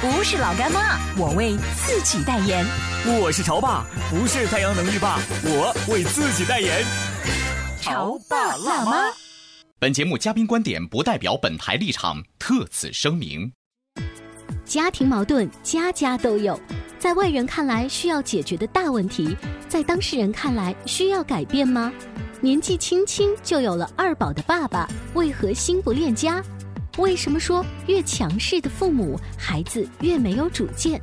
不是老干妈，我为自己代言。我是潮爸，不是太阳能浴霸，我为自己代言。潮爸辣妈。本节目嘉宾观点不代表本台立场，特此声明。家庭矛盾家家都有，在外人看来需要解决的大问题，在当事人看来需要改变吗？年纪轻轻就有了二宝的爸爸，为何心不恋家？为什么说越强势的父母，孩子越没有主见？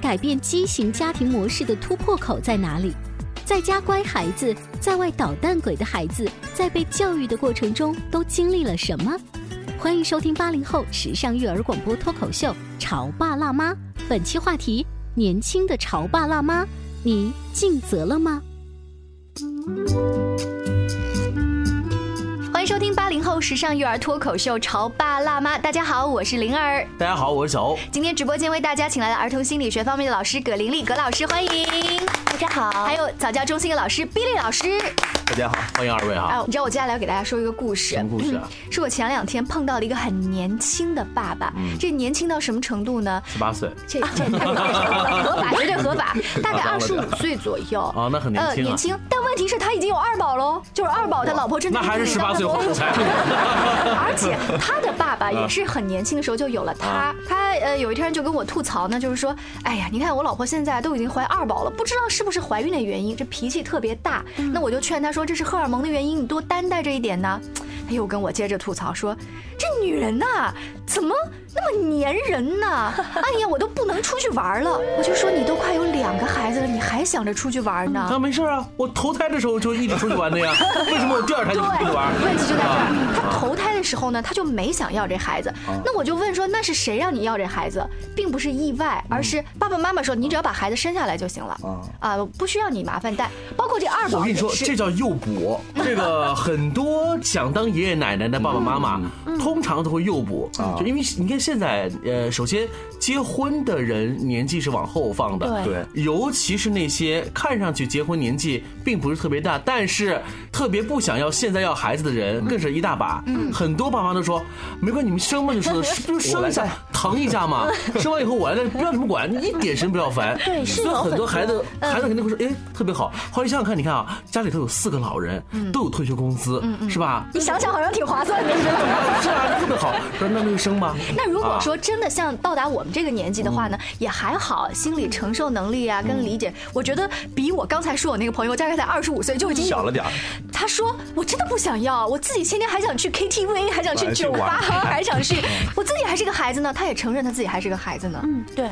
改变畸形家庭模式的突破口在哪里？在家乖孩子，在外捣蛋鬼的孩子，在被教育的过程中都经历了什么？欢迎收听八零后时尚育儿广播脱口秀《潮爸辣妈》，本期话题：年轻的潮爸辣妈，你尽责了吗？收听八零后时尚育儿脱口秀《潮爸辣妈》，大家好，我是灵儿。大家好，我是小欧。今天直播间为大家请来了儿童心理学方面的老师葛玲丽，葛老师欢迎。大家好。还有早教中心的老师 Billy 老师。大家好，欢迎二位哈。哎，你知道我接下来要给大家说一个故事。什么故事啊？是我前两天碰到了一个很年轻的爸爸。嗯。这年轻到什么程度呢？十八岁。这这太合法，绝对合法。大概二十五岁左右。啊，那很年轻。呃，年轻。但问题是，他已经有二宝喽，就是二宝他老婆真的。那还是十八岁。而且他的爸爸也是很年轻的时候就有了他。他呃有一天就跟我吐槽呢，就是说，哎呀，你看我老婆现在都已经怀二宝了，不知道是不是怀孕的原因，这脾气特别大。那我就劝他说，这是荷尔蒙的原因，你多担待着一点呢。他又跟我接着吐槽说，这女人呐，怎么？那么粘人呢？哎呀，我都不能出去玩了。我就说你都快有两个孩子了，你还想着出去玩呢？那没事啊，我投胎的时候就一直出去玩的呀。为什么我第二胎就出去玩？问题就在这儿，他投胎的时候呢，他就没想要这孩子。那我就问说，那是谁让你要这孩子？并不是意外，而是爸爸妈妈说，你只要把孩子生下来就行了。啊，不需要你麻烦带。包括这二宝，我跟你说，这叫诱捕。这个很多想当爷爷奶奶的爸爸妈妈，通常都会诱捕，就因为你看。现在，呃，首先结婚的人年纪是往后放的，对，尤其是那些看上去结婚年纪并不是特别大，但是特别不想要现在要孩子的人，更是一大把。嗯，很多爸妈都说，没关系，你们生吧就是生一下疼一下嘛，生完以后我来了，不要你们管，你一点神不要烦。对，所以很多。孩子，孩子肯定会说，哎，特别好。后来想想看，你看啊，家里头有四个老人，都有退休工资，是吧？你想想好像挺划算的，是 啊，特别好。说那那就生吗。那。如果说真的像到达我们这个年纪的话呢，也还好，心理承受能力啊，跟理解，我觉得比我刚才说我那个朋友大概才二十五岁就已经小了点他说我真的不想要，我自己天天还想去 KTV，还想去酒吧，还想去，我自己还是个孩子呢。他也承认他自己还是个孩子呢。嗯，对，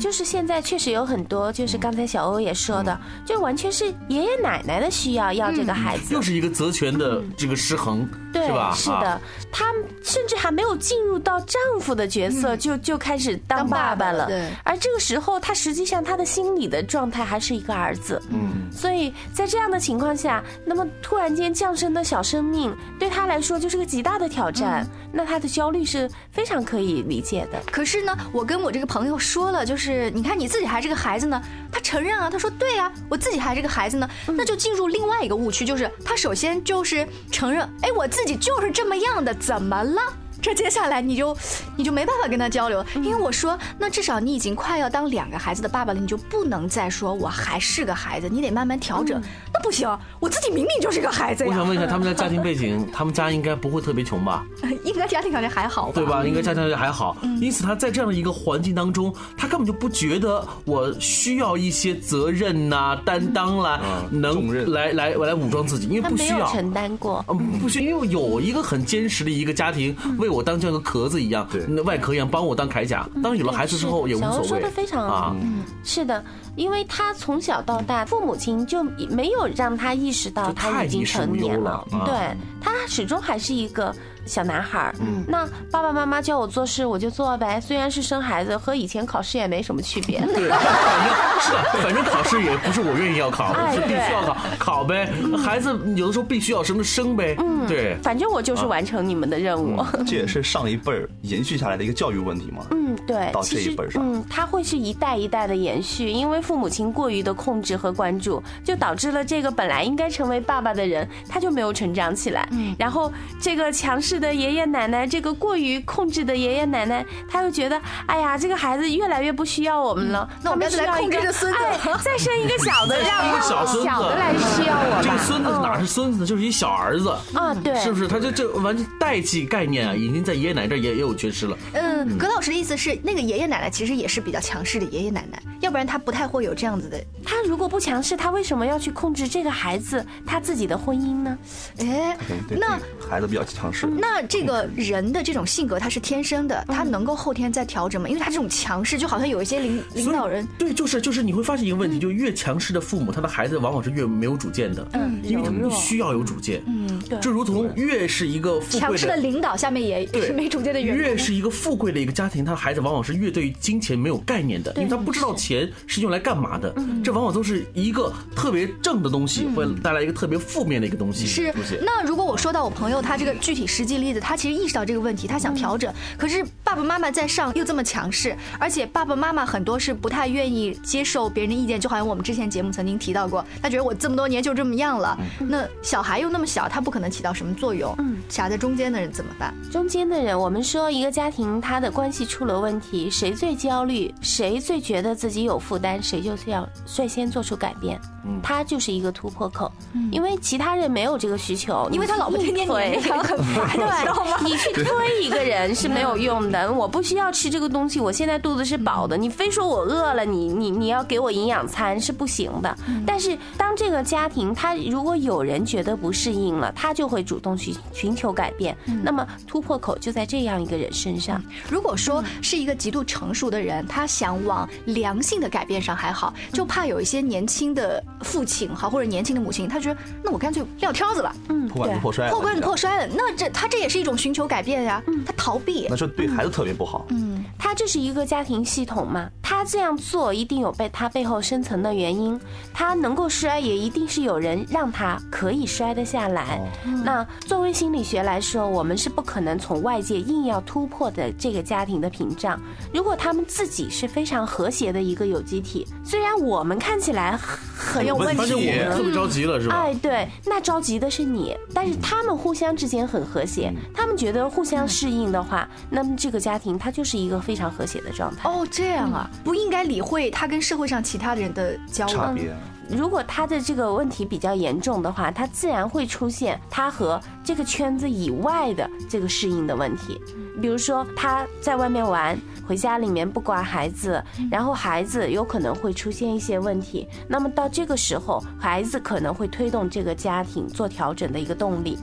就是现在确实有很多，就是刚才小欧也说的，就完全是爷爷奶奶的需要要这个孩子，又是一个责权的这个失衡，是吧？是的，她甚至还没有进入到丈夫。的角色就就开始当爸爸了，对。而这个时候，她实际上她的心理的状态还是一个儿子，嗯。所以在这样的情况下，那么突然间降生的小生命对她来说就是个极大的挑战，那她的焦虑是非常可以理解的。可是呢，我跟我这个朋友说了，就是你看你自己还是个孩子呢，他承认啊，他说对啊，我自己还是个孩子呢，那就进入另外一个误区，就是他首先就是承认，哎，我自自己就是这么样的，怎么了？这接下来你就你就没办法跟他交流，因为我说，那至少你已经快要当两个孩子的爸爸了，你就不能再说我还是个孩子，你得慢慢调整。那不行，我自己明明就是个孩子呀。我想问一下，他们的家庭背景，他们家应该不会特别穷吧？应该家庭条件还好吧？对吧？应该家庭条件还好，因此他在这样的一个环境当中，他根本就不觉得我需要一些责任呐、担当啦，能来来来武装自己，因为他没不需要。有承担过。嗯，不需要，因为有一个很坚实的一个家庭为我当这个壳子一样，对那外壳一样帮我当铠甲。当有了孩子之后也无小欧所谓说的非常啊。嗯，是的，因为他从小到大，父母亲就没有让他意识到他已经成年忧了啊对他始终还是一个小男孩儿。嗯，那爸爸妈妈叫我做事我就做呗，虽然是生孩子，和以前考试也没什么区别。对，反 正是的，反正考试也不是我愿意要考，哎是必须要考，考呗。孩子有的时候必须要生，就生呗。嗯，对。反正我就是完成你们的任务。这也是上一辈儿延续下来的一个教育问题嘛。嗯，对，到这一辈儿上嗯，它会是一代一代的延续，因为父母亲过于的控制和关注，就导致了这个本来应该成为爸爸的人，他就没有成长起来。嗯，然后这个强势的爷爷奶奶，这个过于控制的爷爷奶奶，他又觉得，哎呀，这个孩子越来越不需要我们了，那我们要来控制需要一个这孙子哎，再生一个小的，让一个小孙子小的来需要我吧。这个孙子嗯哪是孙子呢？就是一小儿子，啊？对，是不是？他这这完全代际概念啊，已经在爷爷奶奶这儿也也有缺失了。嗯，葛老师的意思是，那个爷爷奶奶其实也是比较强势的爷爷奶奶，要不然他不太会有这样子的。他如果不强势，他为什么要去控制这个孩子他自己的婚姻呢？哎对对，那孩子比较强势。那这个人的这种性格他是天生的，他能够后天再调整吗？因为他这种强势，就好像有一些领领导人，对，就是就是你会发现一个问题，就越强势的父母，他的孩子往往是越没有主见的，嗯因为他们需要有主见。嗯，对。就如同越是一个富贵强势的领导下面也也是没主见的员工。越是一个富贵的一个家庭，他的孩子往往是越对于金钱没有概念的，因为他不知道钱是用来干嘛的。嗯这往往都是一个特别正的东西，会带来一个特别负面的一个东西是。，那如果我说到我朋友他这个具体实际例子，他其实意识到这个问题，他想调整，可是爸爸妈妈在上又这么强势，而且爸爸妈妈很多是不太愿意接受别人的意见，就好像我们之前节目曾经提到过，他觉得我这么多年就这么样了，那小孩又那么小，他不可能起到什么作用，嗯。夹在中间的人怎么办？中间的人，我们说一个家庭他的关系出了问题，谁最焦虑，谁最觉得自己有负担，谁就是要率先做出改变。嗯他就是一个突破口，因为其他人没有这个需求，因为他老婆天天很烦，知道吗对，？你去推一个人是没有用的。我不需要吃这个东西，我现在肚子是饱的。你非说我饿了，你你你要给我营养餐是不行的。但是当这个家庭他如果有人觉得不适应了，他就会主动去寻求改变。那么突破口就在这样一个人身上。如果说是一个极度成熟的人，他想往良性的改变上还好，就怕有一些年轻的父亲哈，或者年轻的母亲，他觉得那我干脆撂挑子吧，嗯，破罐子破摔，破罐子破摔，了，那这他这也是一种寻求改变呀，他逃避那。就对孩子特别不好。嗯，他这是一个家庭系统嘛，他这样做一定有被他背后深层的原因，他能够摔，也一定是有人让他可以摔得下来。那作为心理学来说，我们是不可能从外界硬要突破的这个家庭的屏障。如果他们自己是非常和谐的一个有机体，虽然我们看起来很很有问发现我题，们特别着急了，是吧？哎，对，那着急的是你，但是他们互相之间很和谐，他们觉得互相适应的话，那么这个家庭它就是一个非常和谐的状态。哦，这样啊，不应该理会他跟社会上其他人的交往。差别，如果他的这个问题比较严重的话，他自然会出现他和这个圈子以外的这个适应的问题。比如说他在外面玩，回家里面不管孩子，然后孩子有可能会出现一些问题。那么到这个时候，孩子可能会推动这个家庭做调整的一个动力。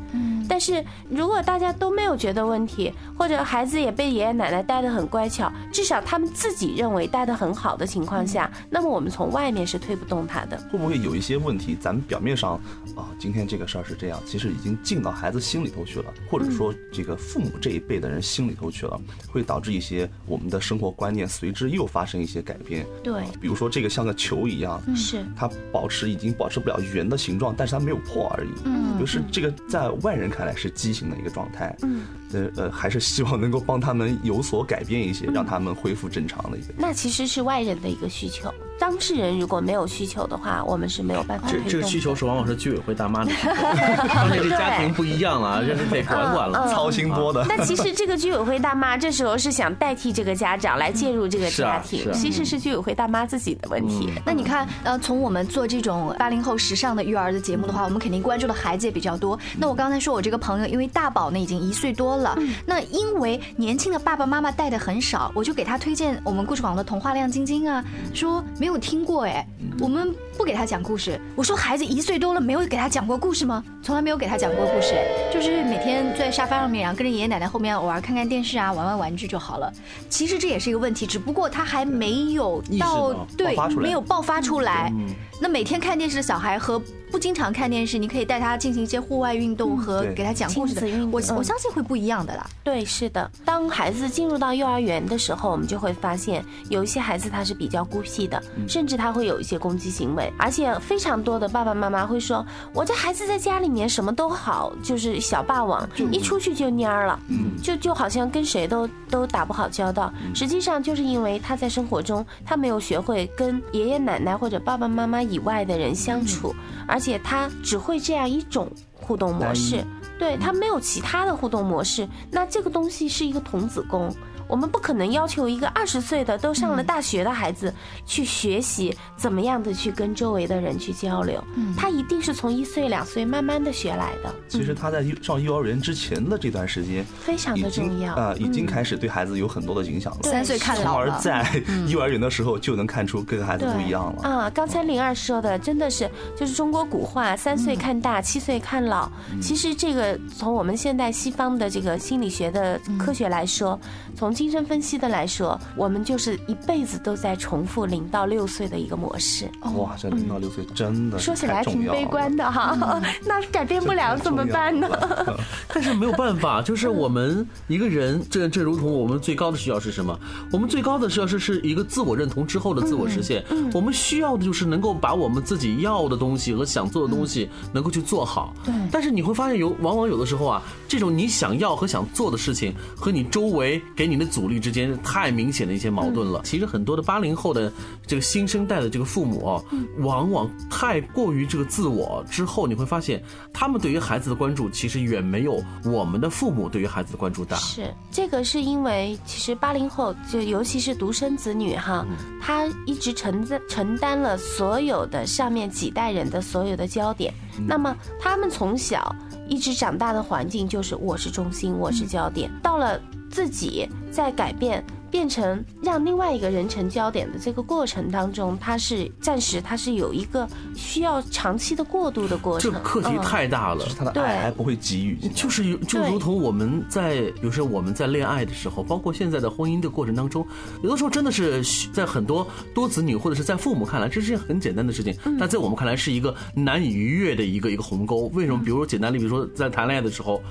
但是如果大家都没有觉得问题，或者孩子也被爷爷奶奶带得很乖巧，至少他们自己认为带得很好的情况下，那么我们从外面是推不动他的。会不会有一些问题，咱们表面上啊，今天这个事儿是这样，其实已经进到孩子心里头去了，或者说这个父母这一辈的人心里头去了，会导致一些我们的生活观念随之又发生一些改变。对，比如说这个像个球一样，是它保持已经保持不了圆的形状，但是它没有破而已。嗯，就是这个在外人看来是畸形的一个状态。嗯，呃呃，还是希望能够帮他们有所改变一些，让他们恢复正常的一些。那其实是外人的一个需求。当事人如果没有需求的话，我们是没有办法这这个需求是往往是居委会大妈的需求，当然这家庭不一样了，这是得管管了。操心多的。那其实这个居委会大妈这时候是想代替这个家长来介入这个家庭，其实是居委会大妈自己的问题。那你看，呃，从我们做这种八零后时尚的育儿的节目的话，我们肯定关注的孩子也比较多。那我刚才说我这个朋友，因为大宝呢已经一岁多了，那因为年轻的爸爸妈妈带的很少，我就给他推荐我们故事网的童话亮晶晶啊，说没有听过哎，我们不给他讲故事。我说孩子一岁多了，没有给他讲过故事吗？从来没有给他讲过故事，就是每天坐在沙发上面，然后跟着爷爷奶奶后面偶尔看看电视啊，玩玩玩具就好了。其实这也是一个问题，只不过他还没有到到对没有爆发出来。嗯那每天看电视的小孩和不经常看电视，你可以带他进行一些户外运动和给他讲故事的我嗯我相信会不一样的啦。对，是的。当孩子进入到幼儿园的时候，我们就会发现有一些孩子他是比较孤僻的，甚至他会有一些攻击行为，而且非常多的爸爸妈妈会说：“我这孩子在家里面什么都好，就是小霸王，一出去就蔫儿了，就就好像跟谁都都打不好交道。实际上就是因为他在生活中他没有学会跟爷爷奶奶或者爸爸妈妈以外的人相处，而且他只会这样一种互动模式。对他没有其他的互动模式，那这个东西是一个童子功。我们不可能要求一个二十岁的都上了大学的孩子去学习怎么样的去跟周围的人去交流，他一定是从一岁两岁慢慢的学来的，其实他在上幼儿园之前的这段时间，非常的重要。啊，已经开始对孩子有很多的影响了。三岁看老了，而在幼儿园的时候就能看出跟孩子不一样了。啊！刚才灵儿说的真的是，就是中国古话“三岁看大，七岁看老”。其实这个从我们现代西方的这个心理学的科学来说，从精神分析的来说，我们就是一辈子都在重复零到六岁的一个模式。哇，这零到六岁真的是说起来挺悲观的哈，那改变不了怎么办呢？但是没有办法，就是我们一个人，这这如同我们最高的需要是什么？我们最高的需要是是一个自我认同之后的自我实现。我们需要的就是能够把我们自己要的东西和想做的东西能够去做好。对。但是你会发现有，往往有的时候啊，这种你想要和想做的事情和你周围给你的阻力之间太明显的一些矛盾了。其实很多的八零后的这个新生代的这个父母啊，往往太过于这个自我之后，你会发现他们对于孩子的关注其实远没有我们的父母对于孩子的关注大。是这个是因为其实八零后就尤其是独生子女哈，他一直承担承担了所有的上面几代人的所有的焦点，那么他们从小一直长大的环境就是我是中心，我是焦点，到了自己在改变。变成让另外一个人成焦点的这个过程当中，他是暂时他是有一个需要长期的过渡的过程。这个课题嗯太大了。他的爱还不会给予，就是有就如同我们在有时候我们在恋爱的时候，包括现在的婚姻的过程当中，有的时候真的是在很多多子女或者是在父母看来，这是件很简单的事情，但在我们看来是一个难以逾越的一个一个鸿沟。为什么？比如说简单例，比如说在谈恋爱的时候。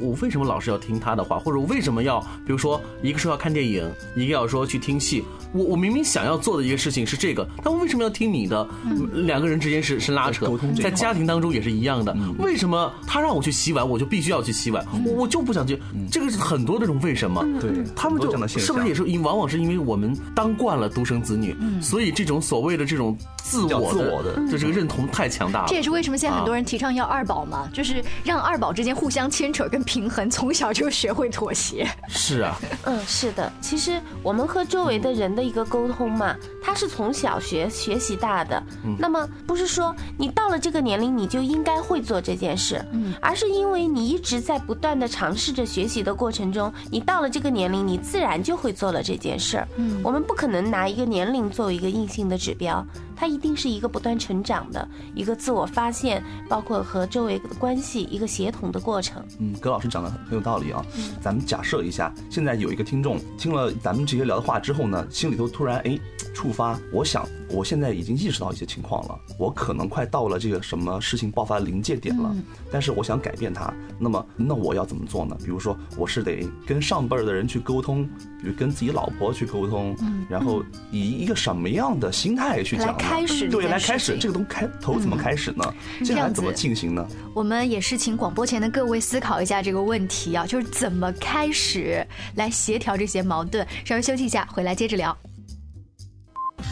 我为什么老是要听他的话，或者我为什么要，比如说一个说要看电影，一个要说去听戏，我我明明想要做的一个事情是这个，但我为什么要听你的？两个人之间是是拉扯在家庭当中也是一样的。为什么他让我去洗碗，我就必须要去洗碗？我我就不想去。这个是很多这种为什么？对他们就是不是也是因往往是因为我们当惯了独生子女，所以这种所谓的这种自我自我的就这个认同太强大了这。也是为什么现在很多啊人提倡要二宝嘛，就是让二宝之间互相牵扯跟平衡，从小就学会妥协。是啊，嗯，是的。其实我们和周围的人的一个沟通嘛，他是从小学学习大的。那么不是说你到了这个年龄你就应该会做这件事，而是因为你一直在不断的尝试着学习的过程中，你到了这个年龄，你自然就会做了这件事嗯。我们不可能拿一个年龄作为一个硬性的指标，它一定是一个不断成长的一个自我发现，包括和周围的关系一个协同的过程。嗯，葛老师讲的很有道理啊。咱们假设一下，现在有一个听众听了咱们这些聊的话之后呢，心里头突然哎触发，我想我现在已经意识到一些情况了，我可能快到了这个什么事情爆发的临界点了，但是我想改变它，那么那我要怎么做呢？比如说，我是得跟上辈儿的人去沟通，比如跟自己老婆去沟通，然后以一个什么样的心态去讲呢？来开对，件来开始这个东开头怎么开始呢？接下来怎么进行呢？我们也是请广播前的各位思考一下这个问题啊，就是怎么开始来协调这些矛盾。稍微休息一下，回来接着聊。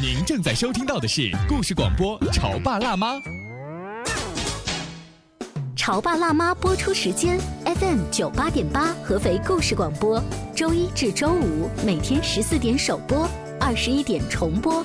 您正在收听到的是故事广播《潮爸辣妈》。《潮爸辣妈》播出时间：FM 九八点八，合肥故事广播，周一至周五每天十四点首播，二十一点重播。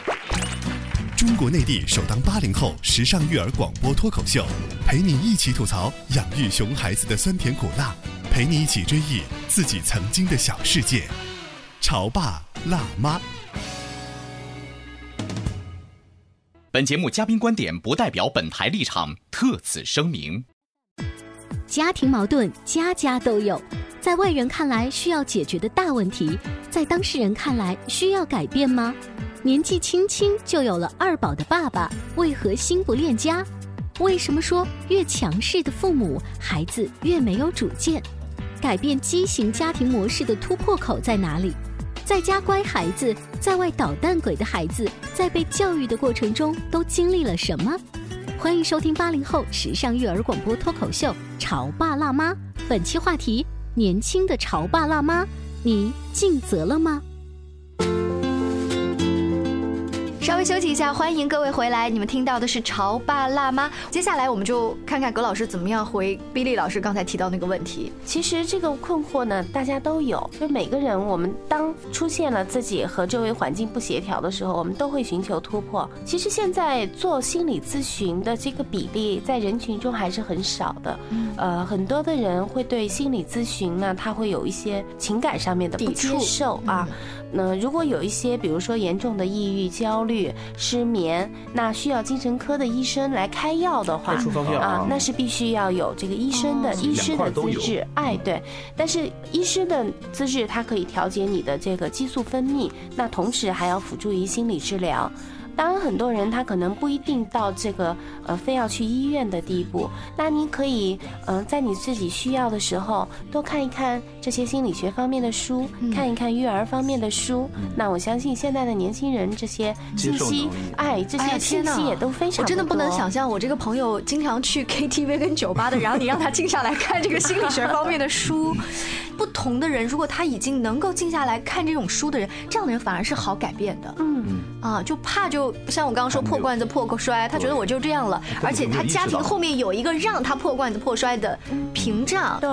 中国内地首档八零后时尚育儿广播脱口秀，陪你一起吐槽养育熊孩子的酸甜苦辣，陪你一起追忆自己曾经的小世界。潮爸辣妈。本节目嘉宾观点不代表本台立场，特此声明。家庭矛盾家家都有，在外人看来需要解决的大问题，在当事人看来需要改变吗？年纪轻轻就有了二宝的爸爸，为何心不恋家？为什么说越强势的父母，孩子越没有主见？改变畸形家庭模式的突破口在哪里？在家乖孩子，在外捣蛋鬼的孩子，在被教育的过程中都经历了什么？欢迎收听八零后时尚育儿广播脱口秀《潮爸辣妈》，本期话题：年轻的潮爸辣妈，你尽责了吗？稍微休息一下，欢迎各位回来。你们听到的是《潮爸辣妈》，接下来我们就看看葛老师怎么样回 Billy 老师刚才提到那个问题。其实这个困惑呢，大家都有。就每个人，我们当出现了自己和周围环境不协调的时候，我们都会寻求突破。其实现在做心理咨询的这个比例在人群中还是很少的。呃，很多的人会对心理咨询呢，他会有一些情感上面的不接受啊。那如果有一些，比如说严重的抑郁、焦虑、失眠，那需要精神科的医生来开药的话，啊，那是必须要有这个医生的医师的资质。哎，对，但是医师的资质，它可以调节你的这个激素分泌，那同时还要辅助于心理治疗。当然，很多人他可能不一定到这个呃非要去医院的地步。那你可以嗯、呃，在你自己需要的时候，多看一看这些心理学方面的书，嗯、看一看育儿方面的书。嗯、那我相信现在的年轻人这些信息，哎，这些信息也都非常、哎。我真的不能想象，我这个朋友经常去 KTV 跟酒吧的，然后你让他静下来看这个心理学方面的书。不同的人，如果他已经能够静下来看这种书的人，这样的人反而是好改变的。嗯啊，就怕就像我刚刚说破罐子破摔，他觉得我就这样了，而且他家庭后面有一个让他破罐子破摔的屏障。对。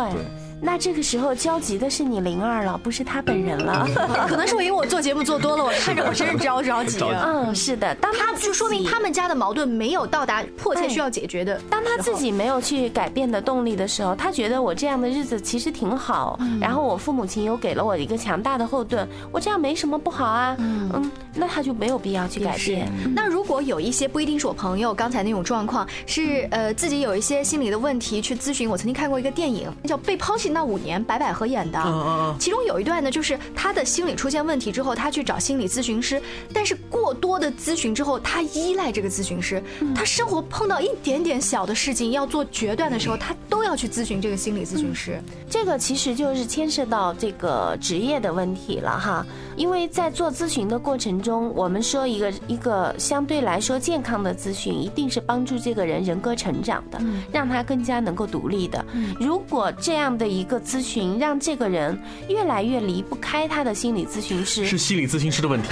那这个时候焦急的是你灵儿了，不是他本人了。可能是我因为我做节目做多了，我看着我真是着着急。嗯，是的。当他就说明他们家的矛盾没有到达迫切需要解决的。当他自己没有去改变的动力的时候，他觉得我这样的日子其实挺好，然后我父母亲又给了我一个强大的后盾，我这样没什么不好啊。嗯，那他就没有必要去改变。那如果有一些不一定是我朋友刚才那种状况，是呃自己有一些心理的问题去咨询，我曾经看过一个电影叫《被抛弃那五年》，白百合演的。其中有一段呢，就是他的心理出现问题之后，他去找心理咨询师，但是过多的咨询之后，他依赖这个咨询师。他生活碰到一点点小的事情要做决断的时候，他都要去咨询这个心理咨询师。这个其实就是牵涉到这个职业的问题了哈，因为在做咨询的过程中，我们说一个一个相对来说健康的咨询，一定是帮助这个人人格成长的，让他更加能够独立的。如果这样的一个咨询让这个人越来越离不开他的心理咨询师，是心理咨询师的问题，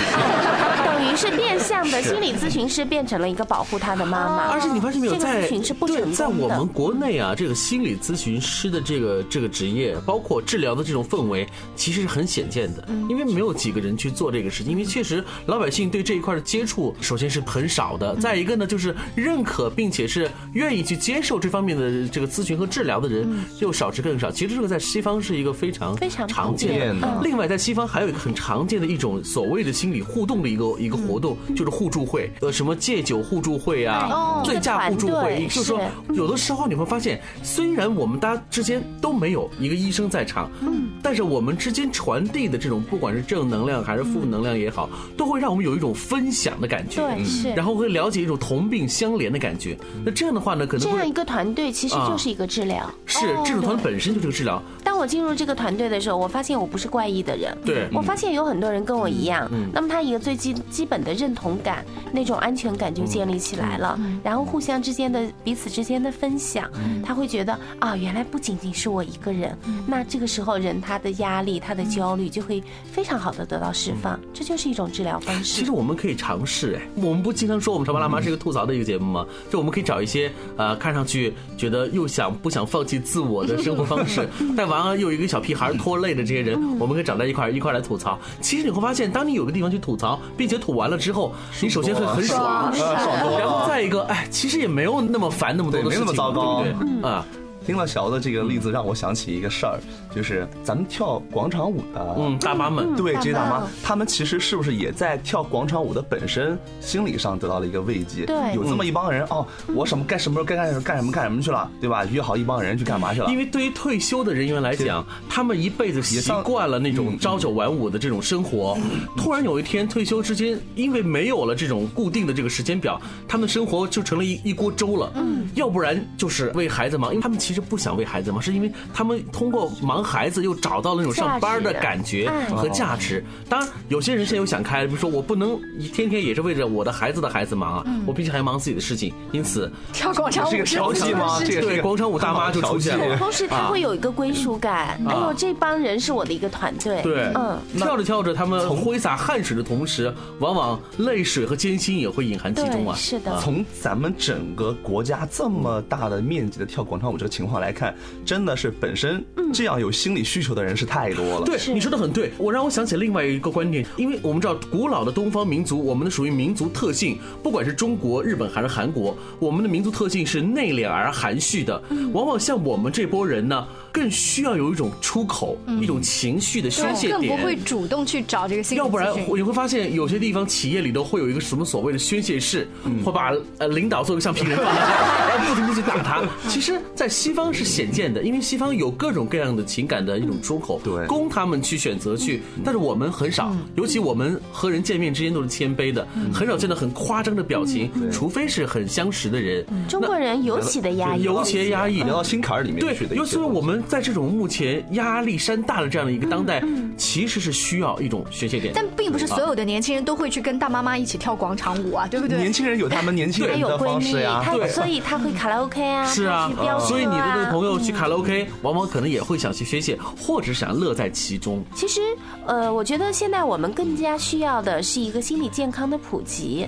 等于是变相的心理咨询师变成了一个保护他的妈妈。而且你发现没有，这个咨询是不成功的。在我们国内啊，这个心理咨询师的这个这个职业，包括治疗的这种氛围，其实是很显见的，因为没有几个人去做这个事情。因为确实老百姓对这一块的接触，首先是很少的，再一个呢，就是认可并且是愿意去接受这方面的这个咨询和治疗的人又少之更少。其实这个在西方是一个非常非常常见的。另外，在西方还有一个很常见的一种所谓的心理互动的一个一个活动，就是互助会，呃，什么戒酒互助会啊哦，醉驾互助会，就是说有的时候你会发现，虽然我们大家之间都没有一个医生在场，嗯，但是我们之间传递的这种不管是正能量还是负能量也好，都会让我们有一种分享的感觉，对是然后会了解一种同病相怜的感觉。那这样的话呢，可能会这样一个团队其实啊就是一个治疗。是这种团本身就是个治疗，当我进入这个团队的时候，我发现我不是怪异的人。对。我发现有很多人跟我一样，嗯那么他一个最基基本的认同感、那种安全感就建立起来了，然后互相之间的彼此之间的分享，他会觉得啊，原来不仅仅是我一个人，那这个时候人他的压力、他的焦虑就会非常好的得到释放，这就是一种治疗方式。其实。我们可以尝试哎，我们不经常说我们潮爸辣妈是一个吐槽的一个节目吗？就我们可以找一些呃看上去觉得又想不想放弃自我的生活方式，但完了又有一个小屁孩拖累的这些人，我们可以找在一块儿一块儿来吐槽。其实你会发现，当你有个地方去吐槽，并且吐完了之后，你首先会很爽，爽然后再一个哎，其实也没有那么烦那么多的事情，没那么糟糕对不对？啊，听了小的这个例子，让我想起一个事儿，就是咱们跳广场舞的，嗯，大妈们，对，这些大大妈妈，她们其实是不是也在跳广场舞的本身心理上得到了一个慰藉？对有这么一帮人哦，我什么该什么该干什么干什么干什么去了，对吧？约好一帮人去干嘛去了因？为对于退休的人员来讲，他们一辈子习惯了那种朝九晚五的这种生活，突然有一天退休之间，因为没有了这种固定的这个时间表，他们的生活就成了一一锅粥了。嗯，要不然就是为孩子忙，因为他们其实不想为孩子忙，是因为他们通过忙孩子又找到了那种上班的感觉价值和价值。当然，有些人现在又想开了，比如说我不能一天天也是为着我的孩子的孩子忙啊，我毕竟还要忙自己的事情，因此跳广场舞是个调戏吗？这个对广场舞大妈就出现了。同时，他会有一个归属感。哎呦，这帮人是我的一个团队。对，嗯，跳着跳着，他们挥洒汗水的同时，往往泪水和艰辛也会隐含其中，啊。是的。从咱们整个国家这么大的面积的跳广场舞这个情况来看，真的是本身这样有心理需求的人是太多了。对，你说的很对，我让我想起另外一个观点，因为我们知道古老的东方民族，我们的属于民族特性，不管是中国、日本还是韩国，我们的民族特性是内敛而含蓄的。往往像我们这波人呢，更需要有一种出口，一种情绪的宣泄点。更不会主动去找这个心理要不然你会发现，有些地方企业里头会有一个什么所谓的宣泄室，会把呃领导做个橡皮人放在那儿，然后不停的去打他。其实，在西方是显见的，因为西方有各种各样的情感的一种出口，对。供他们去选择去。但是我们很少，尤其我们和人见面之间都是谦卑的，很少见到很夸张的表情，除非是很相识的人。中国人尤其的压抑，尤其压抑，聊到心坎儿里面对去的，尤其是我们在这种目前压力山大的这样的一个当代，嗯其实是需要一种宣泄点。但并不是所有的年轻人都会去跟大妈妈一起跳广场舞啊，对不对？年轻人有他们年轻人的有闺蜜方式呀，，对所以他会卡拉 OK 啊，是啊，所以你的那个朋友去卡拉 OK，往往可能也会想去宣泄，或者想乐在其中。其实，呃，我觉得现在我们更加需要的是一个心理健康的普及。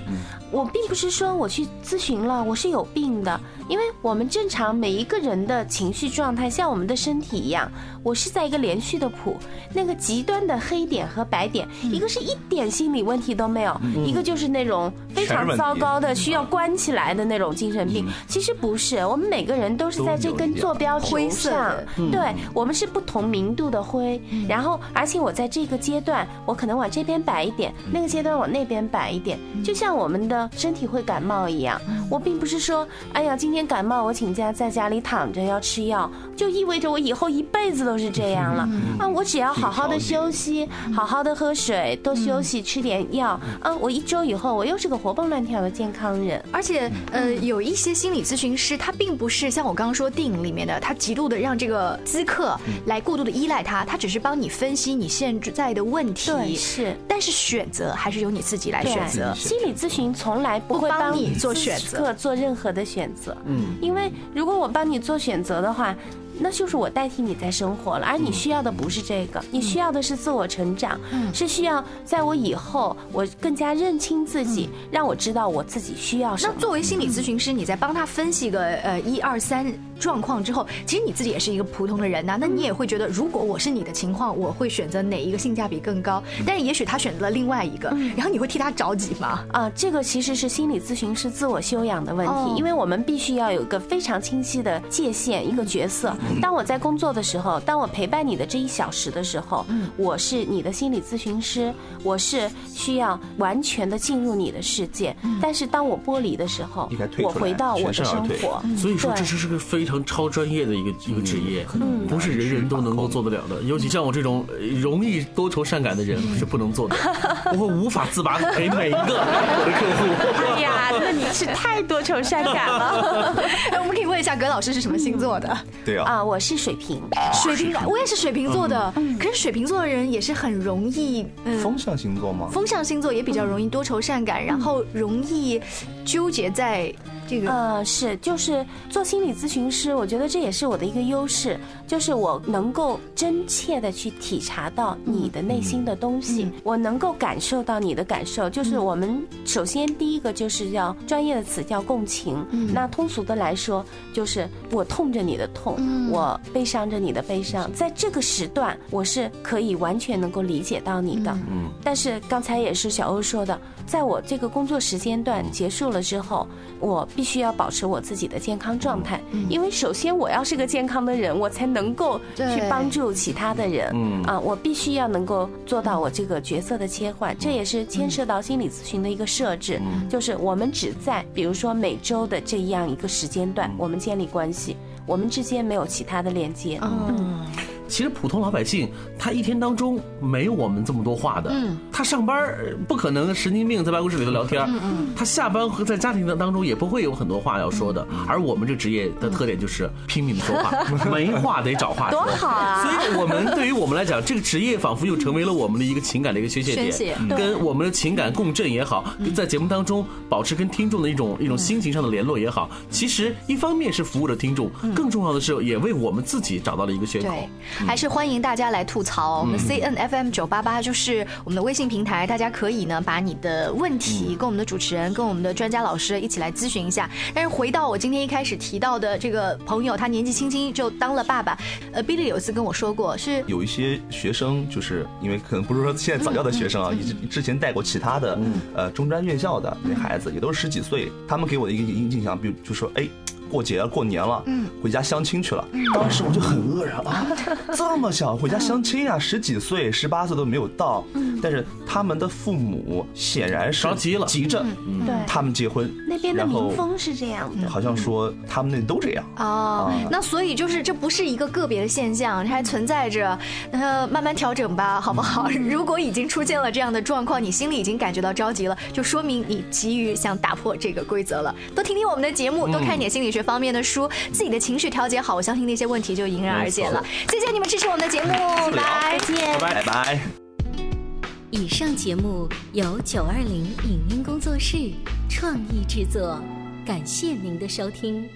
我并不是说我去咨询了，我是有病的，因为我们正常每一个人的情绪状态像我们的身体一样，我是在一个连续的谱，那个极端的黑点和白点，一个是一点心理问题都没有，一个就是那种非常糟糕的需要关起来的那种精神病。其实不是，我们每个人都是在这根坐标轴灰色对我们是不同明度的灰，然后而且我在这个阶段，我可能往这边摆一点，那个阶段往那边摆一点，就像我们的身体会感冒一样。我并不是说，哎呀，今天感冒我请假在家里躺着要吃药，就意味着我以后一辈子都是这样了。啊，我只要好好的休息，好好的喝水，多休息，吃点药，啊，我一周以后我又是个活蹦乱跳的健康人。而且，呃，有一些心理咨询师，他并不是像我刚刚说电影里面的，他极度的让这个咨客来过度的依赖他，他只是帮你分析你现在的问题。对，是。但是选择还是由你自己来选择。心理咨询从来不会帮帮你做选择择，做任何的选择。嗯，因为如果我帮你做选择的话，那就是我代替你在生活了，而你需要的不是这个，你需要的是自我成长，是需要在我以后我更加认清自己，让我知道我自己需要什么。那作为心理咨询师，你在帮他分析个呃一二三状况之后，其实你自己也是一个普通的人呐、那你也会觉得，如果我是你的情况，我会选择哪一个性价比更高？但是也许他选择了另外一个，然后你会替他着急吗？啊，这个其实是心理咨询师自我修养的问题，哦因为我们必须要有一个非常清晰的界限，一个角色。当我在工作的时候，当我陪伴你的这一小时的时候，我是你的心理咨询师，我是需要完全的进入你的世界。但是当我剥离的时候我回到我的生活。所以说，对这是是个非常超专业的一个一个职业，不是人人都能够做得了的。尤其像我这种呃容易多愁善感的人是不能做的，我会无法自拔陪每一个我的客户。哎呀，那你是太多愁善感了 哎，我们可以问一下葛老师是什么星座的？对啊，啊！我是水瓶，水瓶的，我也是水瓶座的。可是水瓶座的人也是很容易，嗯，风象星座吗？风象星座也比较容易多愁善感，然后容易纠结在这个。呃，是，就是做心理咨询师，我觉得这也是我的一个优势，就是我能够真切的去体察到你的内心的东西，我能够感受到你的感受。就是我们首先第一个就是要专业的词叫共情，那通俗的来说就是我痛着你的痛，我悲伤着你的悲伤，在这个时段我是可以完全能够理解到你的。嗯，但是刚才也是小欧说的，在我这个工作时间段结束了之后，我必须要保持我自己的健康状态，因为首先我要是个健康的人，我才能够去帮助其他的人。嗯啊，我必须要能够做到我这个角色的切换，这也是牵涉到心理咨询的一个设置，就是我们只在比如说每周的这样一个时间段，我们建立关系，我们之间没有其他的链接。嗯，其实普通老百姓，他一天当中没有我们这么多话的。嗯，他上班儿不可能神经病在办公室里头聊天。嗯嗯，他下班和在家庭的当中也不会有很多话要说的。而我们这职业的特点就是拼命的说话，没话得找话说。多好啊。所以我们对于我们来讲，这个职业仿佛又成为了我们的一个情感的一个宣泄点，跟我们的情感共振也好，在节目当中保持跟听众的一种一种心情上的联络也好，其实一方面是服务着听众，更重要的是也为我们自己找到了一个缺口。对，还是欢迎大家来吐槽。我们 C N F M 九八八就是我们的微信平台，大家可以呢把你的问题跟我们的主持人、跟我们的专家老师一起来咨询一下。但是回到我今天一开始提到的这个朋友，他年纪轻轻就当了爸爸。呃，Billy 有一次跟我说过，是有一些学生，就是因为可能不是说现在早教的学生啊，以及之前带过其他的呃中专院校的那孩子，也都是十几岁，他们给我的一个印象，比如就说哎。过节了，过年了，嗯回家相亲去了。当时我就很愕然啊，这么小回家相亲啊，十几岁、十八岁都没有到。但是他们的父母显然是着急了急着对他们结婚。那边的民风是这样的。好像说他们那都这样。哦，那所以就是这不是一个个别的现象，它还存在着，呃，慢慢调整吧，好不好？如果已经出现了这样的状况，你心里已经感觉到着急了，就说明你急于想打破这个规则了。多听听我们的节目，多看点心理学方面的书，自己的情绪调节好，我相信那些问题就迎刃而解了。谢谢你们支持我们的节目，拜再见。拜拜。以上节目由九二零影音工作室创意制作，感谢您的收听。